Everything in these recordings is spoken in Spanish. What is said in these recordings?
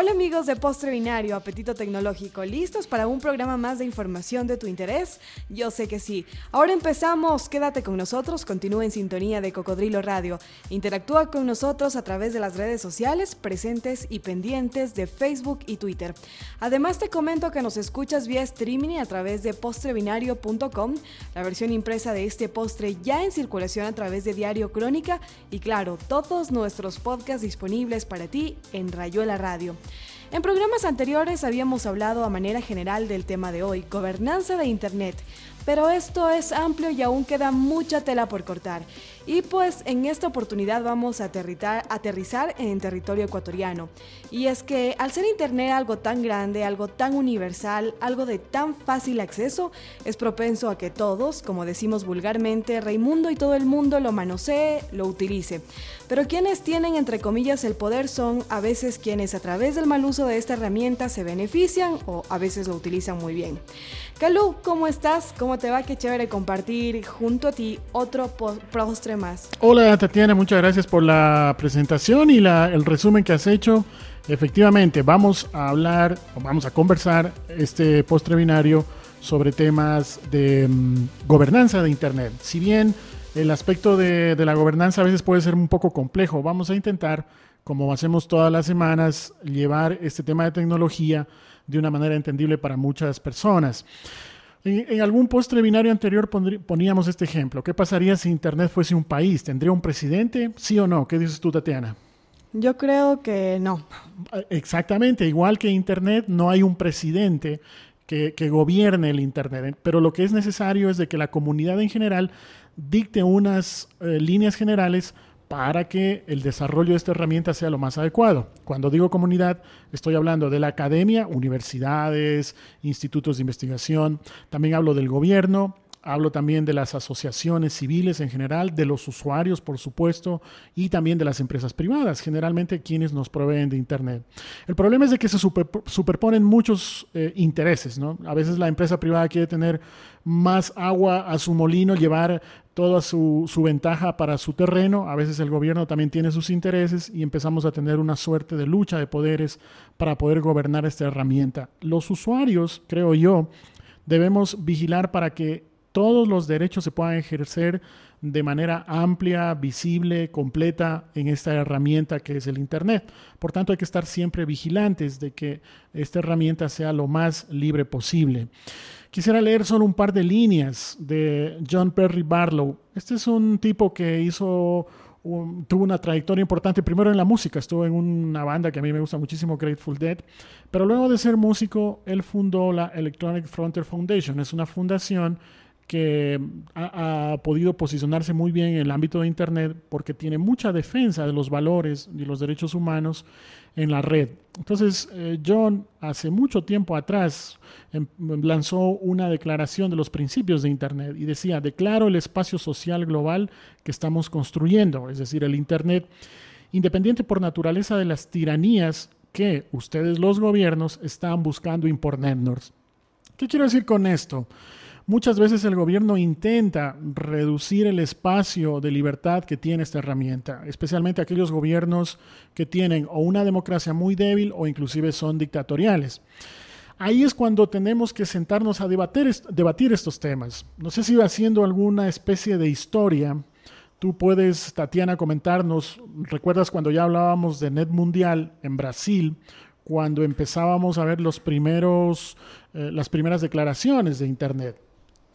Hola amigos de Postre Binario, Apetito Tecnológico, ¿listos para un programa más de información de tu interés? Yo sé que sí. Ahora empezamos, quédate con nosotros, continúa en sintonía de Cocodrilo Radio. Interactúa con nosotros a través de las redes sociales presentes y pendientes de Facebook y Twitter. Además te comento que nos escuchas vía streaming a través de postrebinario.com, la versión impresa de este postre ya en circulación a través de Diario Crónica y claro, todos nuestros podcasts disponibles para ti en Rayuela Radio. En programas anteriores habíamos hablado a manera general del tema de hoy, gobernanza de Internet, pero esto es amplio y aún queda mucha tela por cortar. Y pues en esta oportunidad vamos a aterrizar en territorio ecuatoriano. Y es que al ser Internet algo tan grande, algo tan universal, algo de tan fácil acceso, es propenso a que todos, como decimos vulgarmente, Raimundo y todo el mundo lo manosee, lo utilice. Pero quienes tienen entre comillas el poder son a veces quienes a través del mal uso de esta herramienta se benefician o a veces lo utilizan muy bien. Calú, ¿cómo estás? ¿Cómo te va? Qué chévere compartir junto a ti otro postre Hola Tatiana, muchas gracias por la presentación y el resumen que has hecho. Efectivamente, vamos a hablar vamos a conversar este postre binario sobre temas de mm, gobernanza de Internet. Si bien el aspecto de, de la gobernanza a veces puede ser un poco complejo, vamos a intentar, como hacemos todas las semanas, llevar este tema de tecnología de una manera entendible para muchas personas. En, algún postre binario anterior poníamos este ejemplo. ¿Qué pasaría si Internet fuese un país? ¿Tendría un presidente? ¿Sí o no? ¿Qué dices tú, Tatiana? Yo creo que no. Exactamente, igual que Internet, no hay un presidente que, gobierne el Internet, pero lo que es necesario es de que la comunidad en general dicte unas eh, líneas generales para que el desarrollo de esta herramienta sea lo más adecuado. Cuando digo comunidad, estoy hablando de la academia, universidades, institutos de investigación, también hablo del gobierno, Hablo también de las asociaciones civiles en general, de los usuarios, por supuesto, y también de las empresas privadas, generalmente quienes nos proveen de Internet. El problema es de que se superponen muchos eh, intereses, ¿no? A veces la empresa privada quiere tener más agua a su molino, llevar toda su, su, ventaja para su terreno. A veces el gobierno también tiene sus intereses y empezamos a tener una suerte de lucha de poderes para poder gobernar esta herramienta. Los usuarios, creo yo, debemos vigilar para que todos los derechos se puedan ejercer de manera amplia, visible, completa en esta herramienta que es el Internet. Por tanto, hay que estar siempre vigilantes de que esta herramienta sea lo más libre posible. Quisiera leer solo un par de líneas de John Perry Barlow. Este es un tipo que hizo tuvo una trayectoria importante primero en la música, estuvo en una banda que a mí me gusta muchísimo, Grateful Dead, pero luego de ser músico, él fundó la Electronic Frontier Foundation, es una fundación que ha, podido posicionarse muy bien en el ámbito de Internet porque tiene mucha defensa de los valores y los derechos humanos en la red. Entonces, eh, John hace mucho tiempo atrás em, lanzó una declaración de los principios de Internet y decía, declaro el espacio social global que estamos construyendo, es decir, el Internet, independiente por naturaleza de las tiranías que ustedes los gobiernos están buscando imponernos. ¿Qué quiero decir con esto? Muchas veces el gobierno intenta reducir el espacio de libertad que tiene esta herramienta, especialmente aquellos gobiernos que tienen o una democracia muy débil o inclusive son dictatoriales. Ahí es cuando tenemos que sentarnos a debatir, estos temas. No sé si haciendo alguna especie de historia. Tú puedes, Tatiana, comentarnos, ¿recuerdas cuando ya hablábamos de Net Mundial en Brasil? Cuando empezábamos a ver los primeros, eh, las primeras declaraciones de Internet.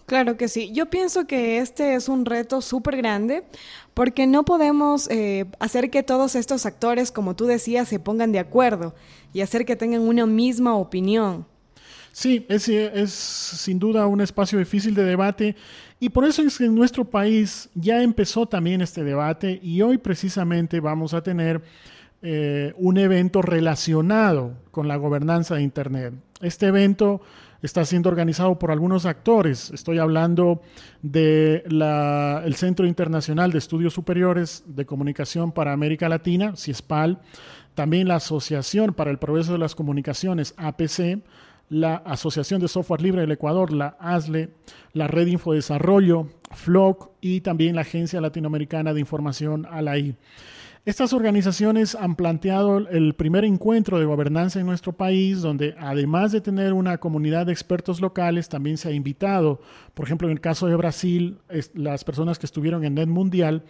Claro que sí. Yo pienso que este es un reto súper grande porque no podemos eh, hacer que todos estos actores, como tú decías, se pongan de acuerdo y hacer que tengan una misma opinión. Sí, es, es sin duda un espacio difícil de debate y por eso es que en nuestro país ya empezó también este debate y hoy precisamente vamos a tener eh, un evento relacionado con la gobernanza de Internet. Este evento está siendo organizado por algunos actores. Estoy hablando del el Centro Internacional de Estudios Superiores de Comunicación para América Latina, CIESPAL, también la Asociación para el Progreso de las Comunicaciones, APC, la Asociación de Software Libre del Ecuador, la ASLE, la Red Infodesarrollo, FLOC y también la Agencia Latinoamericana de Información, ALAI. Estas organizaciones han planteado el primer encuentro de gobernanza en nuestro país, donde además de tener una comunidad de expertos locales, también se ha invitado, por ejemplo, en el caso de Brasil, las personas que estuvieron en NET Mundial,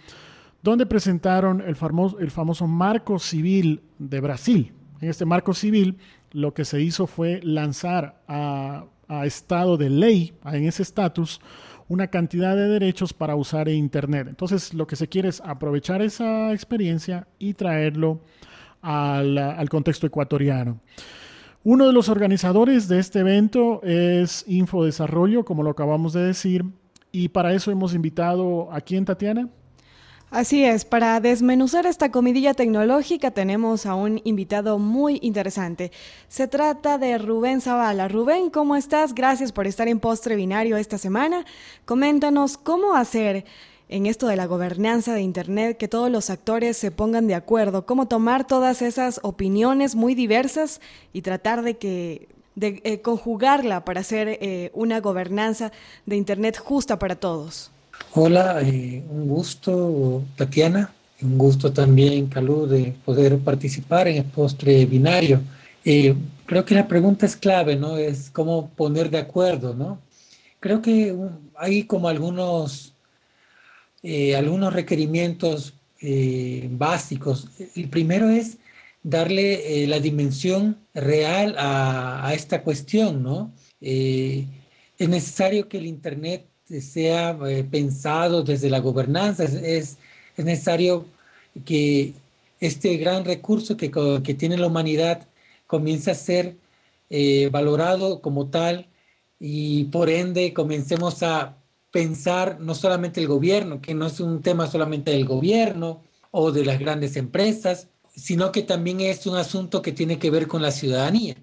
donde presentaron el famoso, famoso marco civil de Brasil. En este marco civil, lo que se hizo fue lanzar a, a estado de ley, en ese estatus, una cantidad de derechos para usar Internet. Entonces, lo que se quiere es aprovechar esa experiencia y traerlo al, contexto ecuatoriano. Uno de los organizadores de este evento es Infodesarrollo, como lo acabamos de decir, y para eso hemos invitado a quién, Tatiana? Así es, para desmenuzar esta comidilla tecnológica tenemos a un invitado muy interesante. Se trata de Rubén Zavala. Rubén, ¿cómo estás? Gracias por estar en Postre Binario esta semana. Coméntanos cómo hacer en esto de la gobernanza de Internet que todos los actores se pongan de acuerdo, cómo tomar todas esas opiniones muy diversas y tratar de que de eh, conjugarla para hacer eh, una gobernanza de Internet justa para todos. Hola, eh, un gusto, Tatiana. Un gusto también, Calú, de poder participar en el postre binario. Eh, creo que la pregunta es clave, ¿no? Es cómo poner de acuerdo, ¿no? Creo que hay como algunos, eh, algunos requerimientos básicos. El primero es darle la dimensión real a, a, esta cuestión, ¿no? es necesario que el Internet sea eh, pensado desde la gobernanza. Es, es, necesario que este gran recurso que, que, tiene la humanidad comience a ser eh, valorado como tal y por ende comencemos a pensar no solamente el gobierno, que no es un tema solamente del gobierno o de las grandes empresas, sino que también es un asunto que tiene que ver con la ciudadanía.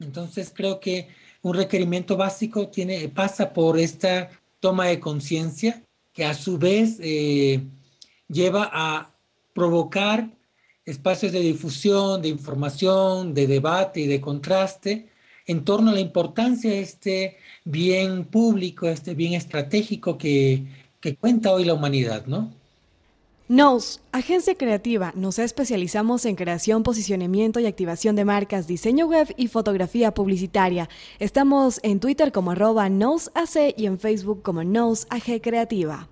Entonces creo que un requerimiento básico tiene, pasa por esta toma de conciencia que a su vez eh, lleva a provocar espacios de difusión, de información, de debate y de contraste en torno a la importancia de este bien público, este bien estratégico que, que cuenta hoy la humanidad, ¿no? Nos, agencia creativa, nos especializamos en creación, posicionamiento y activación de marcas, diseño web y fotografía publicitaria. Estamos en Twitter como arroba NosAC y en Facebook como NosAG Creativa.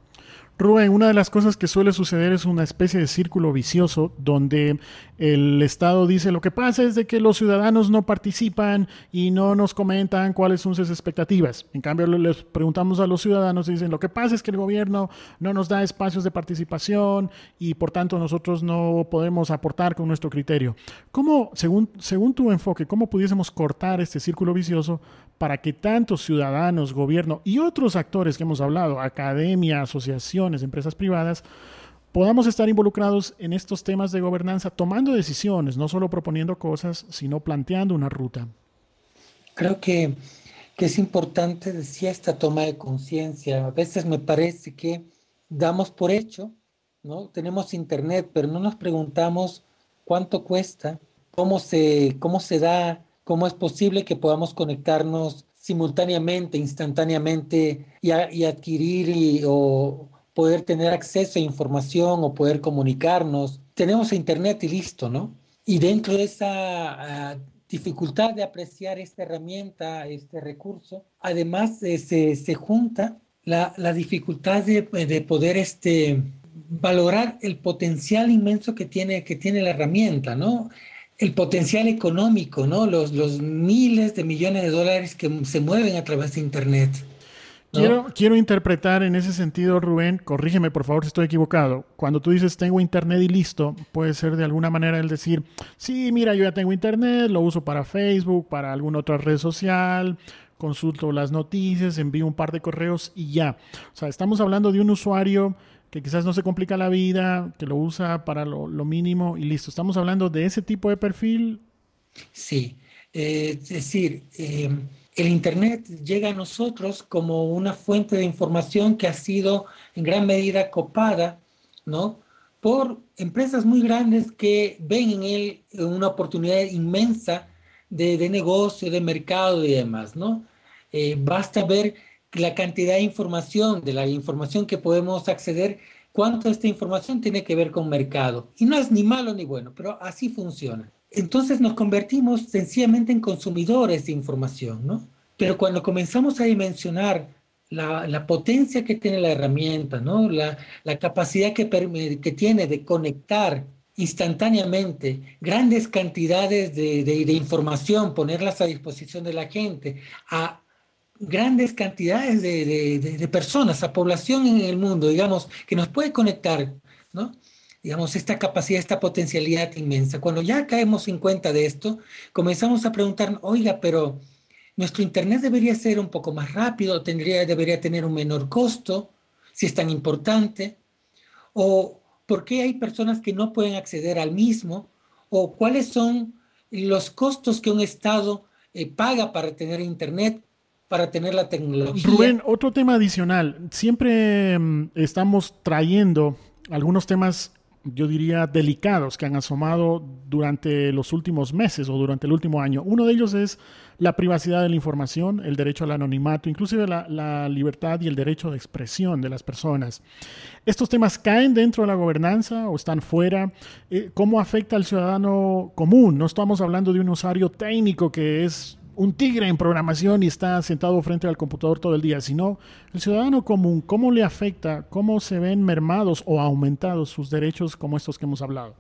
Rubén, una de las cosas que suele suceder es una especie de círculo vicioso donde el Estado dice lo que pasa es de que los ciudadanos no participan y no nos comentan cuáles son sus expectativas. En cambio, les preguntamos a los ciudadanos y dicen lo que pasa es que el gobierno no nos da espacios de participación y por tanto nosotros no podemos aportar con nuestro criterio. ¿Cómo, según, según tu enfoque, cómo pudiésemos cortar este círculo vicioso para que tantos ciudadanos, gobierno y otros actores que hemos hablado, academia, asociaciones, empresas privadas, podamos estar involucrados en estos temas de gobernanza, tomando decisiones, no solo proponiendo cosas, sino planteando una ruta. Creo que, que es importante, decía, esta toma de conciencia. A veces me parece que damos por hecho, ¿no? Tenemos internet, pero no nos preguntamos cuánto cuesta, cómo se, cómo se da cómo es posible que podamos conectarnos simultáneamente, instantáneamente y, adquirir o poder tener acceso a información o poder comunicarnos. Tenemos internet y listo, ¿no? Y dentro de esa ah, dificultad de apreciar esta herramienta, este recurso, además eh, se, junta la, dificultad de, de, poder este, valorar el potencial inmenso que tiene, que tiene la herramienta, ¿no? el potencial económico, ¿no? Los, los miles de millones de dólares que se mueven a través de Internet. Quiero, quiero interpretar en ese sentido, Rubén, corrígeme por favor si estoy equivocado. Cuando tú dices tengo internet y listo, puede ser de alguna manera el decir, sí, mira, yo ya tengo internet, lo uso para Facebook, para alguna otra red social, consulto las noticias, envío un par de correos y ya. O sea, estamos hablando de un usuario que quizás no se complica la vida, que lo usa para lo, mínimo y listo. Estamos hablando de ese tipo de perfil. Sí, eh, es decir, eh, el Internet llega a nosotros como una fuente de información que ha sido en gran medida copada, ¿no? Por empresas muy grandes que ven en él una oportunidad inmensa de, negocio, de mercado y demás, ¿no? Eh, basta ver la cantidad de información, de la información que podemos acceder cuánto esta información tiene que ver con mercado. Y no es ni malo ni bueno, pero así funciona. Entonces nos convertimos sencillamente en consumidores de información, ¿no? Pero cuando comenzamos a dimensionar la, potencia que tiene la herramienta, ¿no? la, capacidad que, tiene de conectar instantáneamente grandes cantidades de, de, información, ponerlas a disposición de la gente, a grandes cantidades de, de, personas, a población en el mundo, digamos, que nos puede conectar, ¿no? Digamos, esta capacidad, esta potencialidad inmensa. Cuando ya caemos en cuenta de esto, comenzamos a preguntar, oiga, pero nuestro Internet debería ser un poco más rápido, tendría, debería tener un menor costo, si es tan importante, o por qué hay personas que no pueden acceder al mismo, o cuáles son los costos que un Estado eh, paga para tener Internet, para tener la tecnología. Rubén, otro tema adicional. Siempre mm, estamos trayendo algunos temas yo diría, delicados que han asomado durante los últimos meses o durante el último año. Uno de ellos es la privacidad de la información, el derecho al anonimato, inclusive la, libertad y el derecho de expresión de las personas. ¿Estos temas caen dentro de la gobernanza o están fuera? Eh, ¿Cómo afecta al ciudadano común? No estamos hablando de un usuario técnico que es un tigre en programación y está sentado frente al computador todo el día, sino el ciudadano común, cómo le afecta, cómo se ven mermados o aumentados sus derechos como estos que hemos hablado.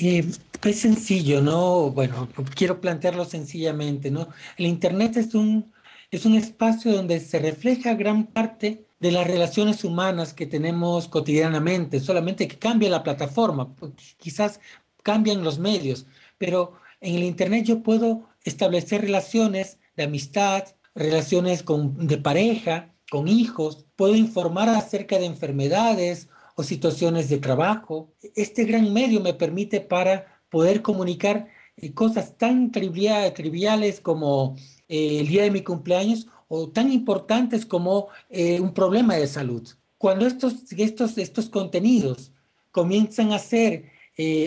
Eh, es sencillo, ¿no? Bueno, quiero plantearlo sencillamente, ¿no? El Internet es un, es un espacio donde se refleja gran parte de las relaciones humanas que tenemos cotidianamente, solamente que cambia la plataforma, pues, quizás cambian los medios, pero en el Internet yo puedo establecer relaciones de amistad, relaciones con, de pareja, con hijos, puedo informar acerca de enfermedades o situaciones de trabajo. Este gran medio me permite para poder comunicar eh, cosas tan triviales como eh, el día de mi cumpleaños o tan importantes como eh, un problema de salud. Cuando estos, estos, estos contenidos comienzan a ser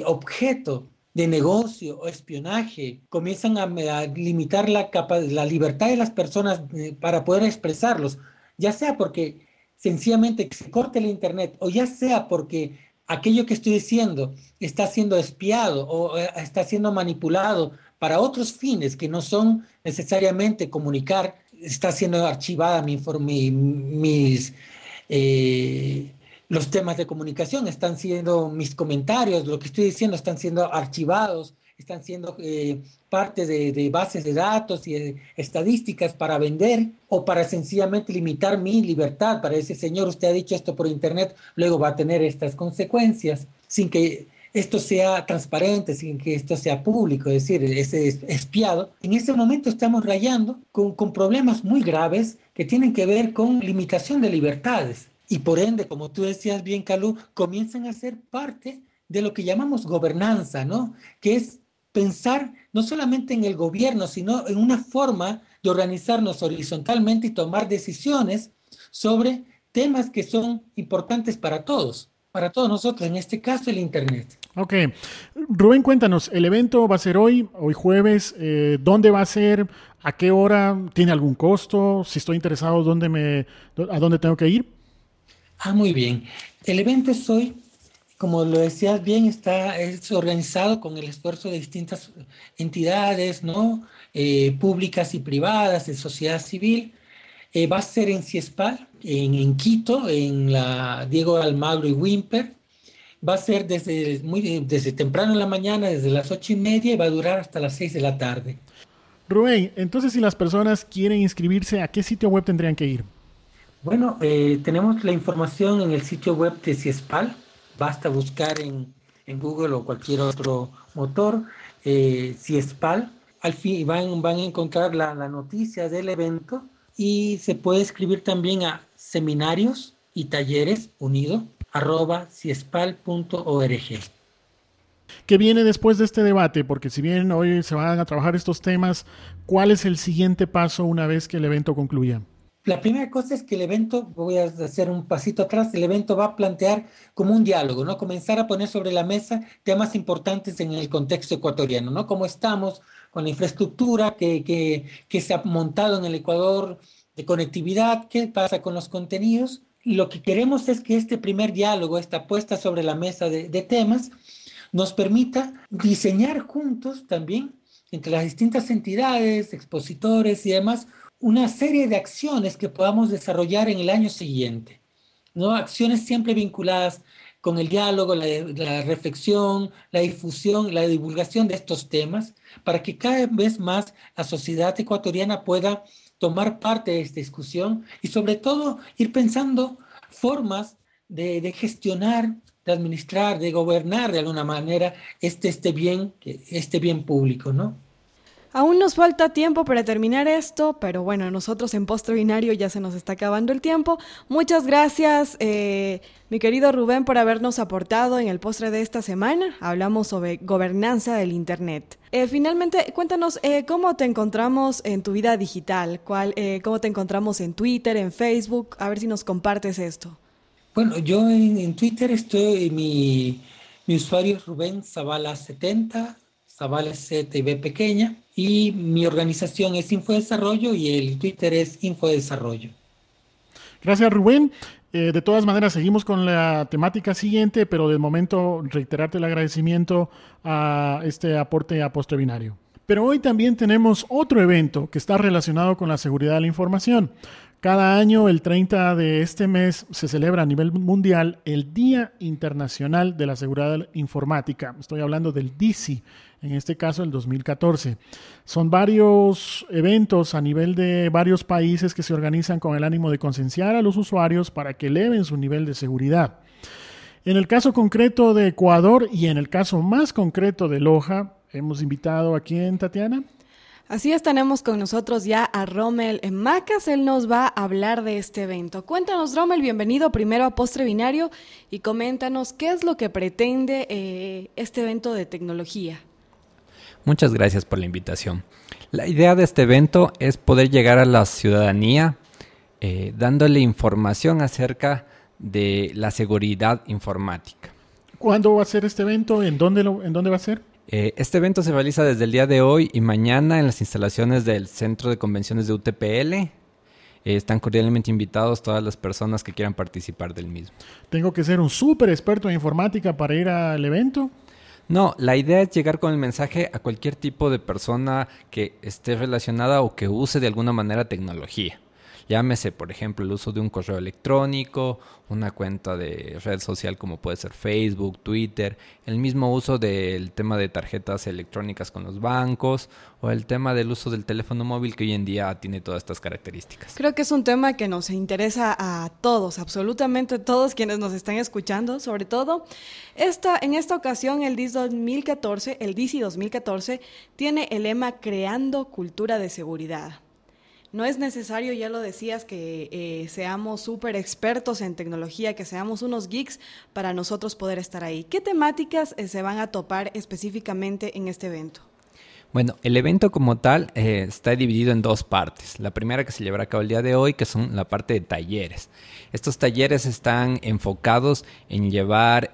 objeto de negocio o espionaje, comienzan a, limitar la, la libertad de las personas eh, para poder expresarlos, ya sea porque sencillamente se corte el Internet o ya sea porque aquello que estoy diciendo está siendo espiado o eh, está siendo manipulado para otros fines que no son necesariamente comunicar, está siendo archivada mi, mi mis... Eh, los temas de comunicación, están siendo mis comentarios, lo que estoy diciendo están siendo archivados, están siendo eh, parte de, bases de datos y estadísticas para vender o para sencillamente limitar mi libertad, para decir, señor, usted ha dicho esto por internet, luego va a tener estas consecuencias, sin que esto sea transparente, sin que esto sea público, es decir, es espiado. En ese momento estamos rayando con, con problemas muy graves que tienen que ver con limitación de libertades y por ende, como tú decías bien, Calú, comienzan a ser parte de lo que llamamos gobernanza, ¿no? Que es pensar no solamente en el gobierno, sino en una forma de organizarnos horizontalmente y tomar decisiones sobre temas que son importantes para todos, para todos nosotros, en este caso el Internet. Ok. Rubén, cuéntanos, el evento va a ser hoy, hoy jueves, eh, ¿dónde va a ser? ¿A qué hora? ¿Tiene algún costo? Si estoy interesado, ¿dónde me, ¿a dónde tengo que ir? Ah, muy bien. El evento es hoy, como lo decías bien, está es organizado con el esfuerzo de distintas entidades, ¿no? Eh, públicas y privadas, de sociedad civil. Eh, va a ser en Ciespal, en, Quito, en la Diego Almagro y Wimper. Va a ser desde, muy, desde temprano en la mañana, desde las ocho y media, y va a durar hasta las seis de la tarde. Rubén, entonces si las personas quieren inscribirse, ¿a qué sitio web tendrían que ir? Bueno, eh, tenemos la información en el sitio web de CIESPAL. Basta buscar en, Google o cualquier otro motor eh, CIESPAL. Al fin van, van a encontrar la, noticia del evento y se puede escribir también a seminarios y talleres unido arroba ciespal.org. ¿Qué viene después de este debate? Porque si bien hoy se van a trabajar estos temas, ¿cuál es el siguiente paso una vez que el evento concluya? La primera cosa es que el evento, voy a hacer un pasito atrás, el evento va a plantear como un diálogo, ¿no? Comenzar a poner sobre la mesa temas importantes en el contexto ecuatoriano, ¿no? Cómo estamos con la infraestructura que, que, que se ha montado en el Ecuador de conectividad, qué pasa con los contenidos lo que queremos es que este primer diálogo, esta puesta sobre la mesa de, de temas, nos permita diseñar juntos también entre las distintas entidades, expositores y demás, una serie de acciones que podamos desarrollar en el año siguiente. ¿no? Acciones siempre vinculadas con el diálogo, la, reflexión, la difusión, la divulgación de estos temas, para que cada vez más la sociedad ecuatoriana pueda tomar parte de esta discusión y sobre todo ir pensando formas de, de gestionar, de administrar, de gobernar de alguna manera este, este, bien, este bien público, ¿no? Aún nos falta tiempo para terminar esto, pero bueno, nosotros en Postre Binario ya se nos está acabando el tiempo. Muchas gracias, eh, mi querido Rubén, por habernos aportado en el postre de esta semana. Hablamos sobre gobernanza del Internet. Eh, finalmente, cuéntanos eh, cómo te encontramos en tu vida digital, ¿Cuál, eh, cómo te encontramos en Twitter, en Facebook, a ver si nos compartes esto. Bueno, yo en, Twitter estoy, mi, mi usuario es Rubén Zavala70, Zavala Z y pequeña, y mi organización es Infodesarrollo y el Twitter es Infodesarrollo. Gracias, Rubén. Eh, de todas maneras, seguimos con la temática siguiente, pero de momento reiterarte el agradecimiento a este aporte a Postre Binario. Pero hoy también tenemos otro evento que está relacionado con la seguridad de la información. Cada año, el 30 de este mes, se celebra a nivel mundial el Día Internacional de la Seguridad Informática. Estoy hablando del DISI, en este caso el 2014. Son varios eventos a nivel de varios países que se organizan con el ánimo de concienciar a los usuarios para que eleven su nivel de seguridad. En el caso concreto de Ecuador y en el caso más concreto de Loja, hemos invitado a quién, Tatiana? Así es, tenemos con nosotros ya a Rommel Macas. Él nos va a hablar de este evento. Cuéntanos, Rommel, bienvenido primero a Postre Binario y coméntanos qué es lo que pretende eh, este evento de tecnología. Muchas gracias por la invitación. La idea de este evento es poder llegar a la ciudadanía eh, dándole información acerca de la seguridad informática. ¿Cuándo va a ser este evento? ¿En dónde, lo, en dónde va a ser? Eh, este evento se realiza desde el día de hoy y mañana en las instalaciones del Centro de Convenciones de UTPL. Eh, están cordialmente invitados todas las personas que quieran participar del mismo. ¿Tengo que ser un súper experto en informática para ir al evento? No, la idea es llegar con el mensaje a cualquier tipo de persona que esté relacionada o que use de alguna manera tecnología. Llámese, por ejemplo, el uso de un correo electrónico, una cuenta de red social como puede ser Facebook, Twitter, el mismo uso del tema de tarjetas electrónicas con los bancos o el tema del uso del teléfono móvil que hoy en día tiene todas estas características. Creo que es un tema que nos interesa a todos, absolutamente todos quienes nos están escuchando, sobre todo esta, en esta ocasión el DIS 2014, el DISI 2014 tiene el lema Creando cultura de seguridad. No es necesario, ya lo decías, que eh, seamos súper expertos en tecnología, que seamos unos geeks para nosotros poder estar ahí. ¿Qué temáticas eh, se van a topar específicamente en este evento? Bueno, el evento como tal eh, está dividido en dos partes. La primera que se llevará a cabo el día de hoy, que son la parte de talleres. Estos talleres están enfocados en llevar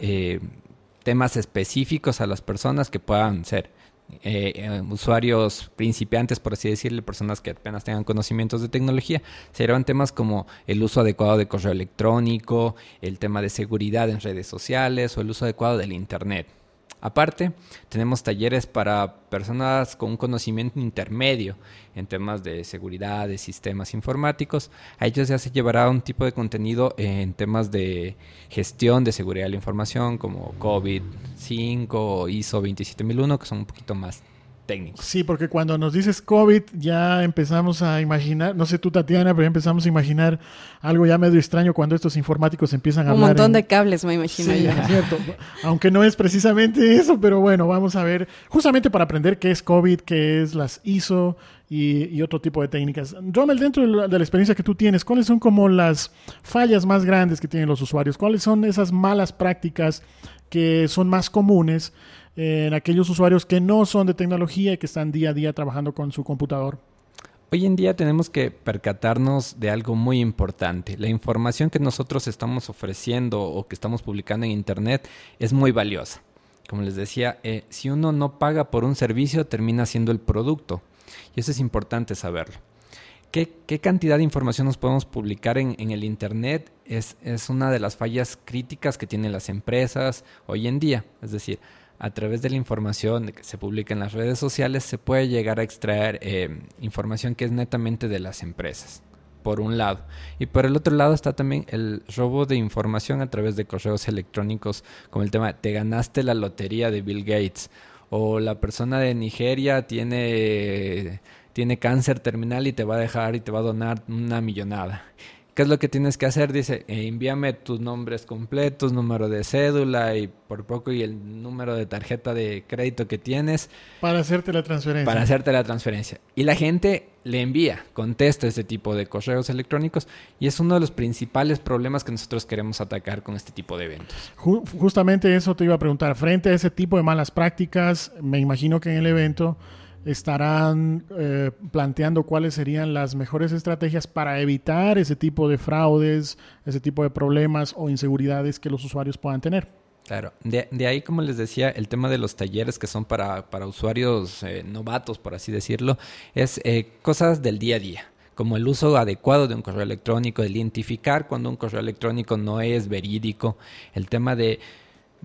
temas específicos a las personas que puedan ser eh, eh, usuarios principiantes, por así decirle, personas que apenas tengan conocimientos de tecnología, serán temas como el uso adecuado de correo electrónico, el tema de seguridad en redes sociales o el uso adecuado del Internet. Aparte, tenemos talleres para personas con un conocimiento intermedio en temas de seguridad, de sistemas informáticos. A ellos ya se llevará un tipo de contenido en temas de gestión de seguridad de la información como COVID-5 o ISO 27001, que son un poquito más técnicos. Sí, porque cuando nos dices COVID ya empezamos a imaginar, no sé tú Tatiana, pero ya empezamos a imaginar algo ya medio extraño cuando estos informáticos empiezan a Un hablar. montón en- de cables, me imagino Sí, yo. es cierto. Aunque no es precisamente eso, pero bueno, vamos a ver, justamente para aprender qué es COVID, qué es las ISO y, y otro tipo de técnicas. Rommel, dentro de la, de la experiencia que tú tienes, ¿cuáles son como las fallas más grandes que tienen los usuarios? ¿Cuáles son esas malas prácticas que son más comunes en aquellos usuarios que no son de tecnología y que están día a día trabajando con su computador? Hoy en día tenemos que percatarnos de algo muy importante. La información que nosotros estamos ofreciendo o que estamos publicando en Internet es muy valiosa. Como les decía, eh, si uno no paga por un servicio, termina siendo el producto. Y eso es importante saberlo. ¿qué, cantidad de información nos podemos publicar en, el Internet? Es, es una de las fallas críticas que tienen las empresas hoy en día. Es decir, a través de la información que se publica en las redes sociales se puede llegar a extraer eh, información que es netamente de las empresas, por un lado. Y por el otro lado está también el robo de información a través de correos electrónicos, como el tema, te ganaste la lotería de Bill Gates, o la persona de Nigeria tiene, tiene cáncer terminal y te va a dejar y te va a donar una millonada. ¿Qué es lo que tienes que hacer? Dice, eh, envíame tus nombres completos, número de cédula y por poco y el número de tarjeta de crédito que tienes. Para hacerte la transferencia. Para hacerte la transferencia. Y la gente le envía, contesta ese tipo de correos electrónicos y es uno de los principales problemas que nosotros queremos atacar con este tipo de eventos. justamente eso te iba a preguntar. Frente a ese tipo de malas prácticas, me imagino que en el evento estarán eh, planteando cuáles serían las mejores estrategias para evitar ese tipo de fraudes, ese tipo de problemas o inseguridades que los usuarios puedan tener. Claro, de, ahí, como les decía, el tema de los talleres que son para, para usuarios eh, novatos, por así decirlo, es eh, cosas del día a día como el uso adecuado de un correo electrónico, identificar cuando un correo electrónico no es verídico, el tema de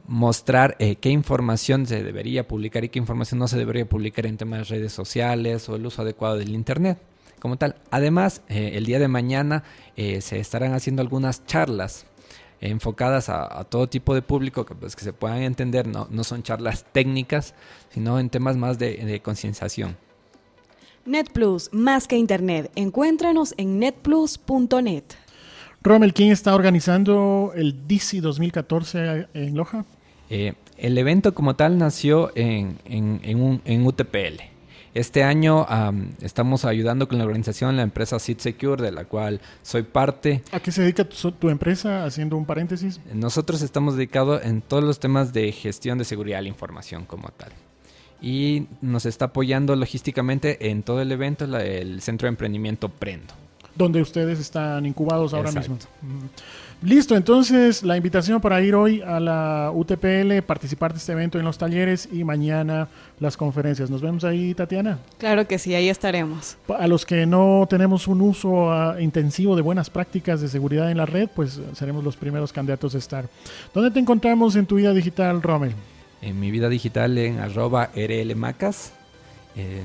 mostrar eh, qué información se debería publicar y qué información no se debería publicar en temas de redes sociales o el uso adecuado del Internet como tal. Además, eh, el día de mañana eh, se estarán haciendo algunas charlas enfocadas a, todo tipo de público que, pues, que se puedan entender, no, no, son charlas técnicas, sino en temas más de, de concienciación. NetPlus, más que Internet. Encuéntranos en netplus.net. Rommel, ¿quién está organizando el DC 2014 en Loja? Eh, el evento como tal nació en, en, UTPL. Este año estamos ayudando con la organización la empresa Seed Secure, de la cual soy parte. ¿A qué se dedica tu, empresa? Haciendo un paréntesis. Nosotros estamos dedicados en todos los temas de gestión de seguridad de la información como tal. Y nos está apoyando logísticamente en todo el evento el Centro de Emprendimiento Prendo donde ustedes están incubados ahora mismo. Listo, entonces la invitación para ir hoy a la UTPL, participar de este evento en los talleres y mañana las conferencias. ¿Nos vemos ahí, Tatiana? Claro que sí, ahí estaremos. A los que no tenemos un uso ah, intensivo de buenas prácticas de seguridad en la red, pues seremos los primeros candidatos a estar. ¿Dónde te encontramos en tu vida digital, Rommel? En mi vida digital en arroba rlmacas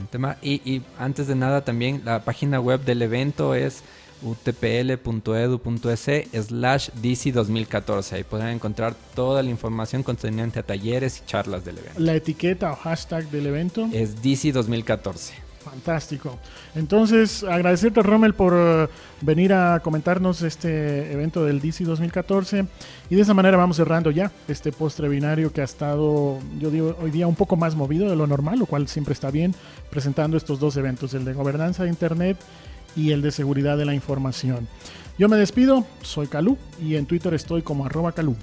tema. Y, antes de nada también la página web del evento es utpl.edu.es slash DC 2014. Ahí podrán encontrar toda la información concerniente a talleres y charlas del evento. La etiqueta o hashtag del evento es DC 2014. Fantástico. Entonces, agradecerte, Rommel, por eh, venir a comentarnos este evento del DC 2014. Y de esa manera vamos cerrando ya este postre binario que ha estado, yo digo, hoy día un poco más movido de lo normal, lo cual siempre está bien, presentando estos dos eventos, el de gobernanza de Internet y el de seguridad de la información. Yo me despido, soy Calú y en Twitter estoy como arroba Calú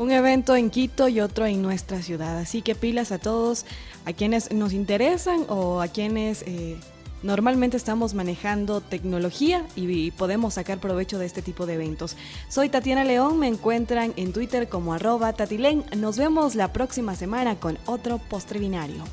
un evento en Quito y otro en nuestra ciudad. Así que pilas a todos, a quienes nos interesan o a quienes eh, normalmente estamos manejando tecnología y, podemos sacar provecho de este tipo de eventos. Soy Tatiana León, me encuentran en Twitter como arroba tatilén. Nos vemos la próxima semana con otro postre binario.